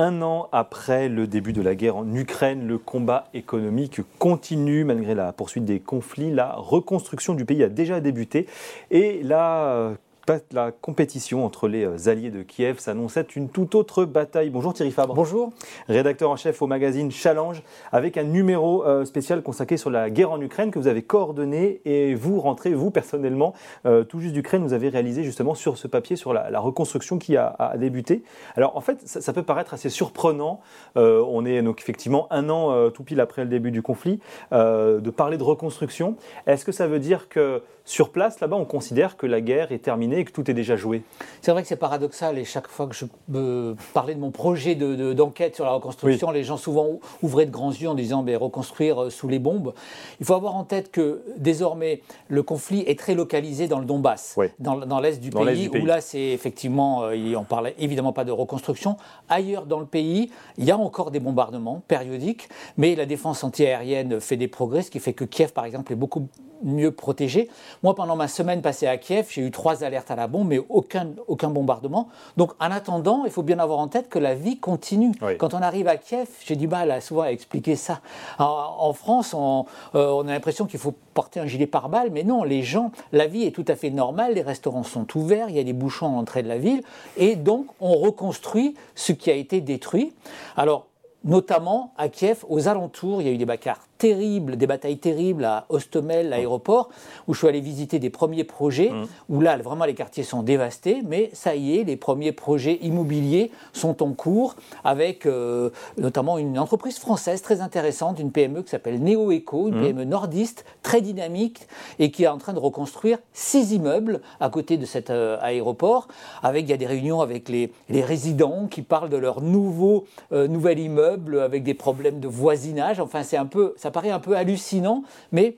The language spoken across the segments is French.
Un an après le début de la guerre en Ukraine, le combat économique continue malgré la poursuite des conflits. La reconstruction du pays a déjà débuté et la la compétition entre les euh, alliés de Kiev s'annonçait une toute autre bataille. Bonjour Thierry Fabre. Bonjour. Rédacteur en chef au magazine Challenge, avec un numéro euh, spécial consacré sur la guerre en Ukraine que vous avez coordonné et vous rentrez, vous personnellement, euh, tout juste d'Ukraine, vous avez réalisé justement sur ce papier sur la, reconstruction qui a, débuté. Alors en fait, ça, peut paraître assez surprenant. on est donc effectivement un an tout pile après le début du conflit, de parler de reconstruction. Est-ce que ça veut dire que sur place, là-bas, on considère que la guerre est terminée et que tout est déjà joué. C'est vrai que c'est paradoxal et chaque fois que je me parlais de mon projet d'enquête sur la reconstruction, les gens souvent ouvraient de grands yeux en disant mais reconstruire euh, sous les bombes. Il faut avoir en tête que désormais le conflit est très localisé dans le Donbass, dans, l'est du, pays, où là c'est effectivement, euh, on parlait évidemment pas de reconstruction. Ailleurs dans le pays, il y a encore des bombardements périodiques, mais la défense antiaérienne fait des progrès, ce qui fait que Kiev par exemple est beaucoup mieux protégé. Moi, pendant ma semaine passée à Kiev, j'ai eu trois alertes à la bombe, mais aucun, aucun bombardement. Donc, en attendant, il faut bien avoir en tête que la vie continue. Quand on arrive à Kiev, j'ai du mal souvent à expliquer ça. En, France, on, euh, on a l'impression qu'il faut porter un gilet pare-balles, mais non, les gens, la vie est tout à fait normale, les restaurants sont ouverts, il y a des bouchons à l'entrée de la ville, et donc on reconstruit ce qui a été détruit. Alors, notamment à Kiev, aux alentours, il y a eu des bagarres terribles, des batailles terribles à Ostomel, l'aéroport, où je suis allé visiter des premiers projets, mmh. où là, vraiment, les quartiers sont dévastés, mais ça y est, les premiers projets immobiliers sont en cours, avec euh, notamment une entreprise française très intéressante, une PME qui s'appelle NeoEco, une mmh. PME nordiste, très dynamique, et qui est en train de reconstruire six immeubles à côté de cet euh, aéroport, avec, il y a des réunions avec les, les résidents qui parlent de leur nouveau, euh, nouvel immeuble, avec des problèmes de voisinage, enfin, c'est un peu... Ça paraît un peu hallucinant, mais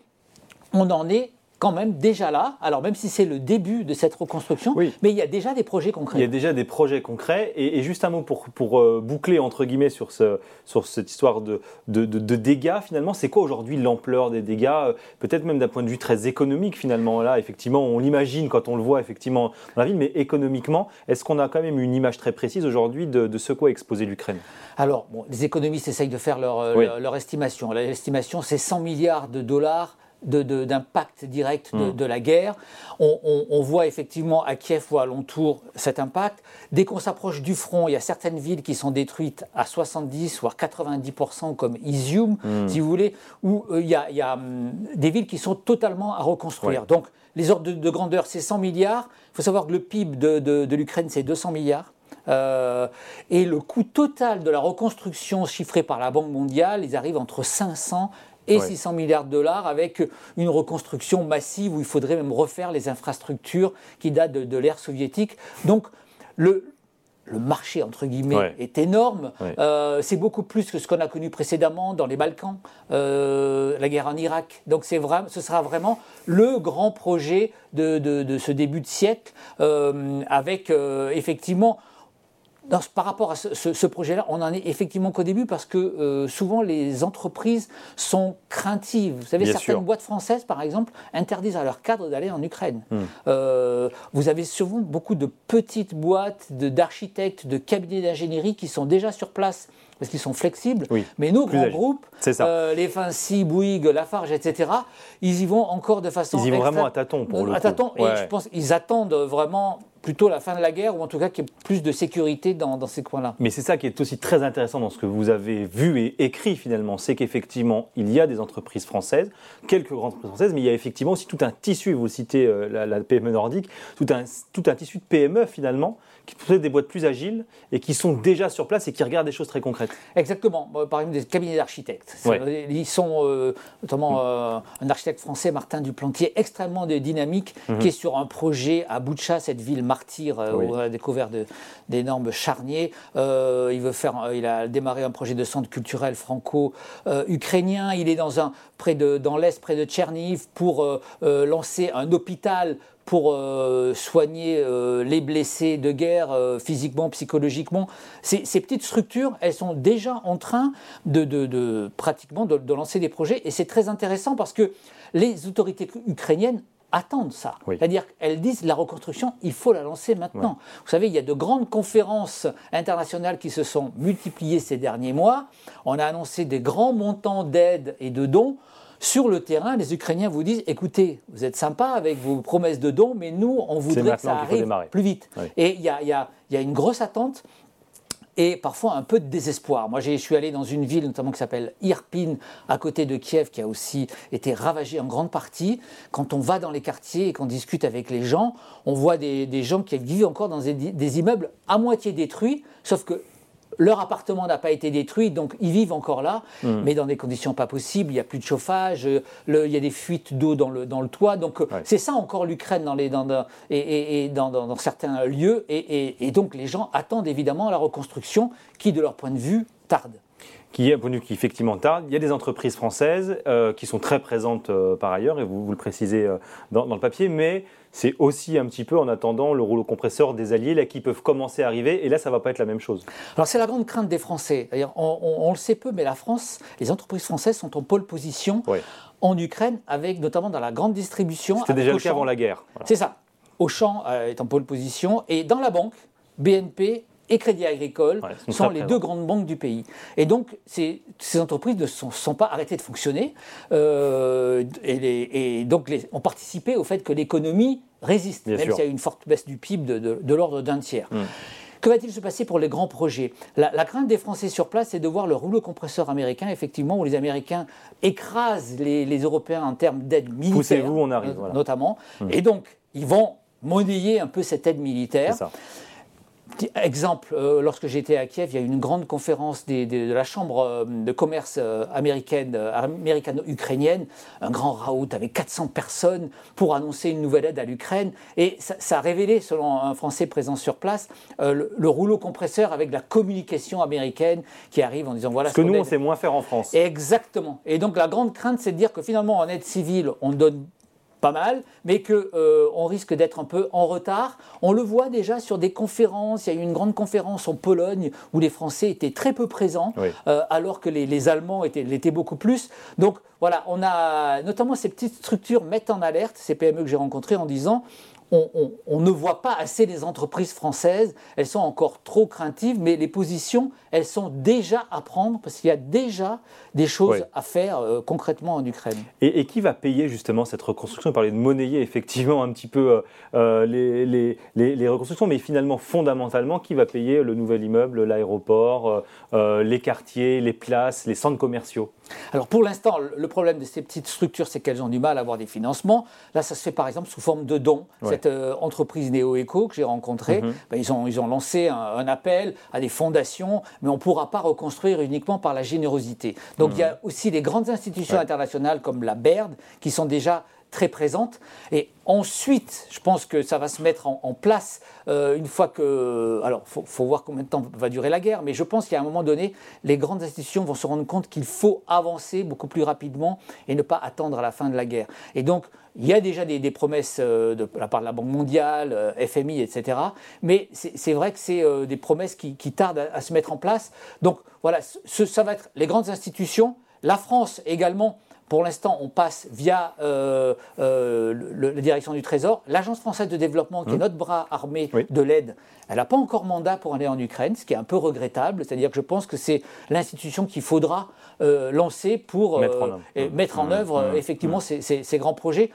on en est quand même déjà là, alors même si c'est le début de cette reconstruction, mais il y a déjà des projets concrets. Il y a déjà des projets concrets, et, juste un mot pour, pour euh, boucler entre guillemets sur, ce, sur cette histoire de, de, dégâts finalement, c'est quoi aujourd'hui l'ampleur des dégâts, euh, peut-être même d'un point de vue très économique finalement, là effectivement on l'imagine quand on le voit effectivement dans la ville, mais économiquement, est-ce qu'on a quand même une image très précise aujourd'hui de, ce quoi exposer l'Ukraine? Alors, les économistes essayent de faire leur, euh, leur estimation. L'estimation c'est 100 milliards de dollars d'impact direct hmm. de, la guerre. On, voit effectivement à Kiev ou alentour cet impact. Dès qu'on s'approche du front, il y a certaines villes qui sont détruites à 70 voire 90% comme Izium, hmm. si vous voulez, où euh, il y a, hum, des villes qui sont totalement à reconstruire. Donc les ordres de, grandeur, c'est 100 milliards. Il faut savoir que le PIB de, l'Ukraine, c'est 200 milliards. Euh, et le coût total de la reconstruction chiffré par la Banque mondiale, ils arrivent entre 500 et 600 milliards de dollars avec une reconstruction massive où il faudrait même refaire les infrastructures qui datent de, l'ère soviétique. Donc le, le marché, entre guillemets, est énorme. Euh, c'est beaucoup plus que ce qu'on a connu précédemment dans les Balkans, euh, la guerre en Irak. Donc c'est vrai, ce sera vraiment le grand projet de, de, ce début de siècle, euh, avec effectivement par rapport à ce, projet-là, on en est effectivement qu'au début parce que euh, souvent les entreprises sont craintives. Vous savez, certaines boîtes françaises, par exemple, interdisent à leurs cadres d'aller en Ukraine. Hmm. Euh, vous avez souvent beaucoup de petites boîtes d'architectes, de, cabinets d'ingénierie qui sont déjà sur place parce qu'ils sont flexibles. Mais nos grands groupes, euh, les Vinci, Bouygues, Lafarge, etc., ils y vont encore de façon. Ils y vont vraiment à tâtons pour le à tâtons, et je pense qu'ils attendent vraiment plutôt la fin de la guerre, ou en tout cas qu'il y ait plus de sécurité dans, ces coins-là. Mais c'est ça qui est aussi très intéressant dans ce que vous avez vu et écrit finalement, c'est qu'effectivement, il y a des entreprises françaises, quelques grandes entreprises françaises, mais il y a effectivement aussi tout un tissu, vous citez euh, la, PME nordique, tout un, tout un tissu de PME finalement, qui possèdent des boîtes plus agiles et qui sont déjà sur place et qui regardent des choses très concrètes. Exactement. Par exemple, des cabinets d'architectes. Ils sont, euh, notamment mm. euh, un architecte français, Martin Duplantier, extrêmement dynamique, mm-hmm. qui est sur un projet à Boutcha, cette ville martyr euh, où on a découvert d'énormes charniers. il, veut faire, il a démarré un projet de centre culturel franco-ukrainien. il est dans, un, près de, dans l'Est, près de Tcherniv, pour lancer un hôpital pour euh, soigner euh, les blessés de guerre euh, physiquement, psychologiquement. Ces, petites structures, elles sont déjà en train de, pratiquement de, lancer des projets et c'est très intéressant parce que les autorités ukrainiennes attendent ça. C'est-à-dire qu'elles disent la reconstruction, il faut la lancer maintenant. Vous savez, il y a de grandes conférences internationales qui se sont multipliées ces derniers mois. On a annoncé des grands montants d'aide et de dons. Sur le terrain, les Ukrainiens vous disent écoutez, vous êtes sympa avec vos promesses de dons, mais nous, on voudrait que ça arrive plus vite. Et il y a, une grosse attente et parfois un peu de désespoir. Moi, je suis allé dans une ville notamment qui s'appelle Irpin, à côté de Kiev, qui a aussi été ravagée en grande partie. Quand on va dans les quartiers et qu'on discute avec les gens, on voit des, gens qui vivent encore dans des immeubles à moitié détruits, sauf que leur appartement n'a pas été détruit, donc ils vivent encore là, hmm. mais dans des conditions pas possibles. Il n'y a plus de chauffage, euh, il y a des fuites d'eau dans le, dans le toit. Donc euh, c'est ça encore l'Ukraine dans, les, dans, et, dans, dans, certains lieux. Et, donc les gens attendent évidemment la reconstruction qui, de leur point de vue, tarde qui est un point de vue qui effectivement tarde. Il y a des entreprises françaises euh, qui sont très présentes par ailleurs, et vous, vous le précisez dans, dans, le papier, mais c'est aussi un petit peu en attendant le rouleau compresseur des alliés là, qui peuvent commencer à arriver. Et là, ça ne va pas être la même chose. Alors, c'est la grande crainte des Français. On, on, le sait peu, mais la France, les entreprises françaises sont en pole position en Ukraine, avec notamment dans la grande distribution. C'était déjà le cas avant la guerre. C'est ça. Auchan euh, est en pole position. Et dans la banque, BNP et Crédit Agricole sont, les deux grandes banques du pays. Et donc, ces, entreprises ne sont, sont, pas arrêtées de fonctionner euh, et, donc les, ont participé au fait que l'économie résiste, même s'il y a une forte baisse du PIB de, l'ordre d'un tiers. Hmm. Que va-t-il se passer pour les grands projets? La, crainte des Français sur place, c'est de voir le rouleau compresseur américain, effectivement, où les Américains écrasent les, Européens en termes d'aide militaire. Poussez-vous, on arrive. Notamment. Hmm. Et donc, ils vont monnayer un peu cette aide militaire. Ça. Exemple, euh, lorsque j'étais à Kiev, il y a eu une grande conférence de la Chambre euh, de commerce euh, américaine, américano-ukrainienne, un grand raout avec 400 personnes pour annoncer une nouvelle aide à l'Ukraine. Et ça, a révélé, selon un Français présent sur place, le, rouleau compresseur avec la communication américaine qui arrive en disant voilà ce que nous, on sait moins faire en France. Exactement. Et donc la grande crainte, c'est de dire que finalement, en aide civile, on donne pas mal, mais qu'on euh, risque d'être un peu en retard. On le voit déjà sur des conférences. Il y a eu une grande conférence en Pologne où les Français étaient très peu présents, euh, alors que les, Allemands l'étaient beaucoup plus. Donc voilà, on a notamment ces petites structures mettent en alerte ces PME que j'ai rencontrées en disant on, ne voit pas assez les entreprises françaises, elles sont encore trop craintives, mais les positions, elles sont déjà à prendre parce qu'il y a déjà des choses à faire euh, concrètement en Ukraine. Et, qui va payer justement cette reconstruction? On parlait de monnayer effectivement un petit peu euh, euh, les, reconstructions, mais finalement fondamentalement, qui va payer le nouvel immeuble, l'aéroport, les quartiers, les places, les centres commerciaux? Alors pour l'instant, le problème de ces petites structures, c'est qu'elles ont du mal à avoir des financements. Là, ça se fait par exemple sous forme de dons. Cette euh, entreprise Néo-Eco que j'ai rencontrée, mhm. ben, ils, ont, ils ont lancé un, appel à des fondations, mais on ne pourra pas reconstruire uniquement par la générosité. Donc il y a mhm. aussi les grandes institutions internationales comme la BERD qui sont déjà très présentes. Et ensuite, je pense que ça va se mettre en, place euh, une fois que... Alors, il faut, voir combien de temps va durer la guerre, mais je pense qu'à un moment donné, les grandes institutions vont se rendre compte qu'il faut avancer beaucoup plus rapidement et ne pas attendre à la fin de la guerre. Et donc, il y a déjà des, promesses euh, de la part de la Banque mondiale, euh, FMI, etc. Mais c'est vrai que c'est des promesses qui, tardent à, se mettre en place. Donc, voilà, ça va être les grandes institutions. La France également pour l'instant, on passe via euh, euh, la direction du Trésor. L'Agence française de développement, qui est mmh. notre bras armé de l'aide, elle n'a pas encore mandat pour aller en Ukraine, ce qui est un peu regrettable. C'est-à-dire que je pense que c'est l'institution qu'il faudra euh, lancer pour mettre en œuvre, mmh. Mmh. effectivement ces, grands projets.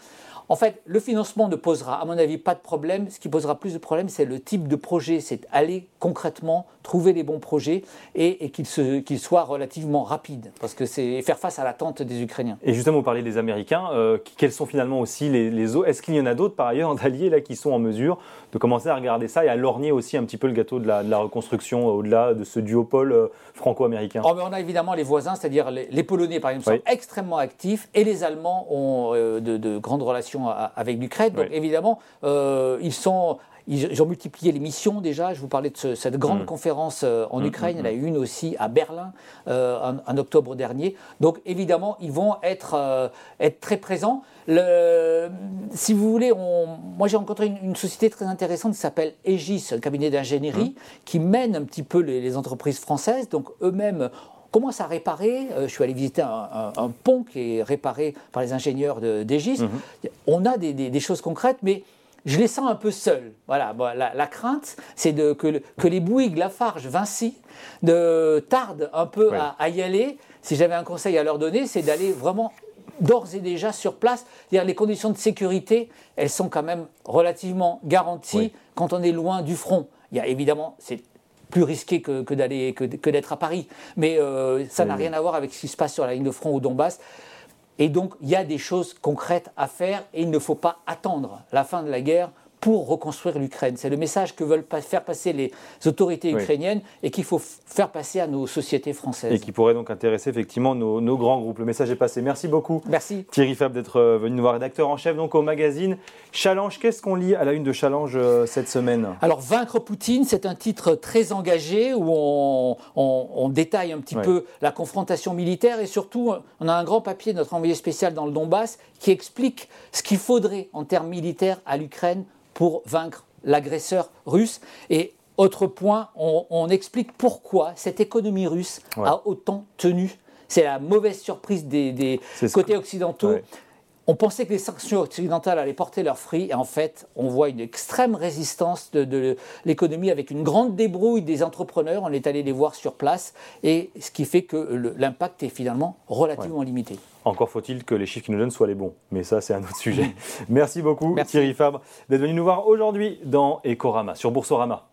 En fait, le financement ne posera, à mon avis, pas de problème. Ce qui posera plus de problème, c'est le type de projet. C'est aller concrètement trouver les bons projets et, qu'ils soient relativement rapides. Parce que c'est faire face à l'attente des Ukrainiens. Et justement, vous parlez des Américains. Euh, quels sont finalement aussi les, autres Est-ce qu'il y en a d'autres, par ailleurs, d'alliés là, qui sont en mesure de commencer à regarder ça et à lorgner aussi un petit peu le gâteau de la, reconstruction au-delà de ce duopole euh, franco-américain? Oh, On a évidemment les voisins, c'est-à-dire les, Polonais, par exemple, sont extrêmement actifs et les Allemands ont euh, de grandes relations avec l'Ukraine. Donc évidemment, euh, ils sont ils, ont multiplié les missions déjà. Je vous parlais de cette grande mm. conférence euh, en mm, Ukraine. Mm, il y en a eu une aussi à Berlin euh, en, octobre dernier. Donc évidemment, ils vont être, être très présents. Le, si vous voulez, on, moi j'ai rencontré une, société très intéressante qui s'appelle Aegis, un cabinet d'ingénierie, qui mène un petit peu les, les entreprises françaises. Donc eux-mêmes commence à réparer. je suis allé visiter un, pont qui est réparé par les ingénieurs d'Egis. Mhm. On a des, choses concrètes, mais je les sens un peu seuls. Voilà, la, crainte, c'est que, que les Bouygues, Lafarge, Vinci de, tardent un peu à, y aller. Si j'avais un conseil à leur donner, c'est d'aller vraiment d'ores et déjà sur place. Les conditions de sécurité, elles sont quand même relativement garanties quand on est loin du front. Il y a évidemment, c'est plus risqué que, d'aller que, d'être à Paris, mais euh, ça n'a rien à voir avec ce qui se passe sur la ligne de front au Donbass. Et donc, il y a des choses concrètes à faire et il ne faut pas attendre la fin de la guerre pour reconstruire l'Ukraine. C'est le message que veulent faire passer les autorités ukrainiennes et qu'il faut faire passer à nos sociétés françaises. Et qui pourrait donc intéresser effectivement nos, grands groupes. Le message est passé. Merci beaucoup. Merci. Thierry Fab d'être euh, venu nous voir, rédacteur en chef donc au magazine Challenge. Qu'est-ce qu'on lit à la une de Challenge euh, cette semaine? Alors, Vaincre Poutine, c'est un titre très engagé où on, détaille un petit peu la confrontation militaire et surtout, on a un grand papier de notre envoyé spécial dans le Donbass qui explique ce qu'il faudrait en termes militaires à l'Ukraine pour vaincre l'agresseur russe. Et autre point, on, explique pourquoi cette économie russe a autant tenu. C'est la mauvaise surprise des, côtés occidentaux. On pensait que les sanctions occidentales allaient porter leurs fruits, et en fait, on voit une extrême résistance de, l'économie avec une grande débrouille des entrepreneurs. On est allé les voir sur place, et ce qui fait que l'impact est finalement relativement limité. Encore faut-il que les chiffres qui nous donnent soient les bons. Mais ça, c'est un autre sujet. Merci beaucoup, Thierry Fabre, d'être venu nous voir aujourd'hui dans Ecorama, sur Boursorama.